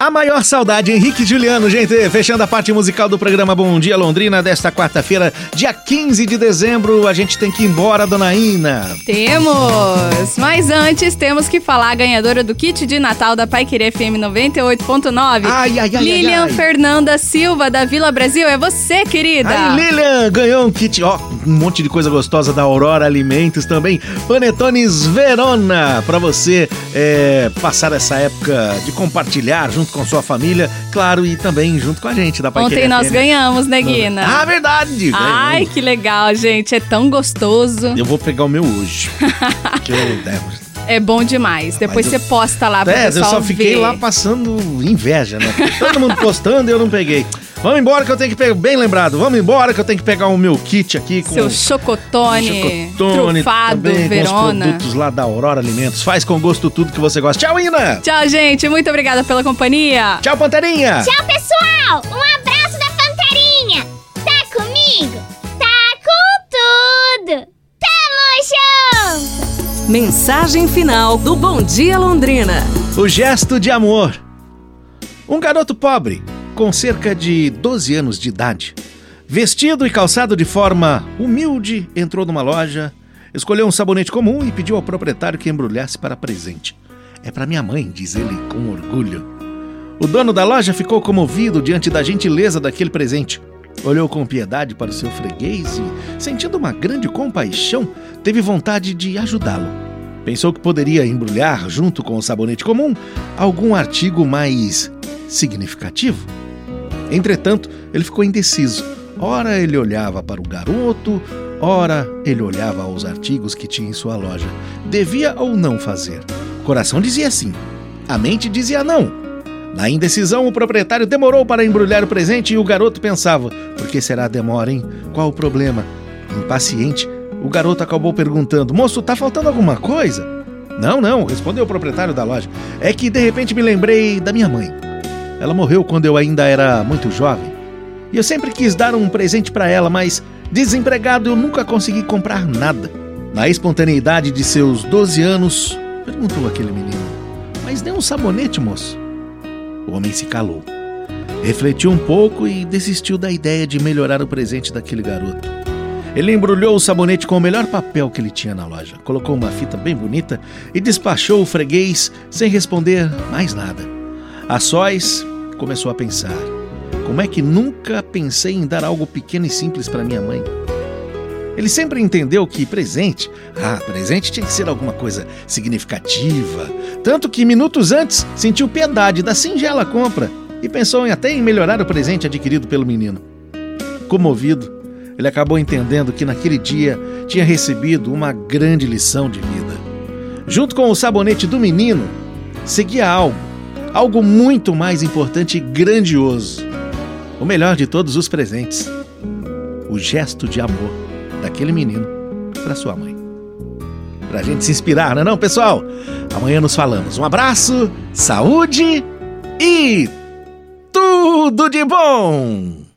A maior saudade, Henrique Juliano, gente, fechando a parte musical do programa Bom Dia Londrina desta quarta-feira, dia 15 de dezembro. A gente tem que ir embora, dona Ina. Temos! Mas antes, temos que falar a ganhadora do kit de Natal da Pai Querer FM 98.9. Ai, ai, ai, Lilian ai, ai. Fernanda Silva, da Vila Brasil. É você, querida! Aí, Lilian, ganhou um kit, ó, um monte de coisa gostosa da Aurora Alimentos também. Panetones Verona, pra você é, passar essa época de compartilhar junto com sua família, claro, e também junto com a gente da Pai Ontem nós ganhamos, né, Guina? Ah, verdade! Ai, ganhamos. que legal, gente. É tão gostoso. Eu vou pegar o meu hoje. que eu, é, É bom demais. Depois Mas eu- você posta lá pra É, eu pessoal só fiquei ver. lá passando inveja, né? Todo mundo postando e eu não peguei. Vamos embora que eu tenho que pegar, bem lembrado, vamos embora que eu tenho que pegar o meu kit aqui com Seu chocotone, chocotone, trufado, também, com os Verona. produtos lá da Aurora Alimentos. Faz com gosto tudo que você gosta. Tchau, Ina! Tchau, gente. Muito obrigada pela companhia. Tchau, Panterinha! Tchau, pessoal! Um abraço da Panterinha! Tá comigo? Tá com tudo! Tamo junto! Mensagem final do Bom Dia Londrina. O gesto de amor. Um garoto pobre, com cerca de 12 anos de idade, vestido e calçado de forma humilde, entrou numa loja, escolheu um sabonete comum e pediu ao proprietário que embrulhasse para presente. É para minha mãe, diz ele com orgulho. O dono da loja ficou comovido diante da gentileza daquele presente. Olhou com piedade para o seu freguês e, sentindo uma grande compaixão, teve vontade de ajudá-lo. Pensou que poderia embrulhar, junto com o sabonete comum, algum artigo mais significativo. Entretanto, ele ficou indeciso. Ora ele olhava para o garoto, ora ele olhava aos artigos que tinha em sua loja. Devia ou não fazer? O coração dizia sim, a mente dizia não. Na indecisão, o proprietário demorou para embrulhar o presente e o garoto pensava: por que será a demora, hein? Qual o problema? Impaciente, o garoto acabou perguntando: Moço, tá faltando alguma coisa? Não, não, respondeu o proprietário da loja. É que de repente me lembrei da minha mãe. Ela morreu quando eu ainda era muito jovem. E eu sempre quis dar um presente para ela, mas desempregado eu nunca consegui comprar nada. Na espontaneidade de seus 12 anos, perguntou aquele menino: Mas dê um sabonete, moço? O homem se calou. Refletiu um pouco e desistiu da ideia de melhorar o presente daquele garoto. Ele embrulhou o sabonete com o melhor papel que ele tinha na loja, colocou uma fita bem bonita e despachou o freguês sem responder mais nada. A sós começou a pensar: como é que nunca pensei em dar algo pequeno e simples para minha mãe? Ele sempre entendeu que presente, ah, presente tinha que ser alguma coisa significativa. Tanto que minutos antes sentiu piedade da singela compra e pensou em até em melhorar o presente adquirido pelo menino. Comovido, ele acabou entendendo que naquele dia tinha recebido uma grande lição de vida. Junto com o sabonete do menino, seguia algo, algo muito mais importante e grandioso. O melhor de todos os presentes: o gesto de amor daquele menino para sua mãe. Pra gente se inspirar, não é não, pessoal? Amanhã nos falamos. Um abraço, saúde e tudo de bom!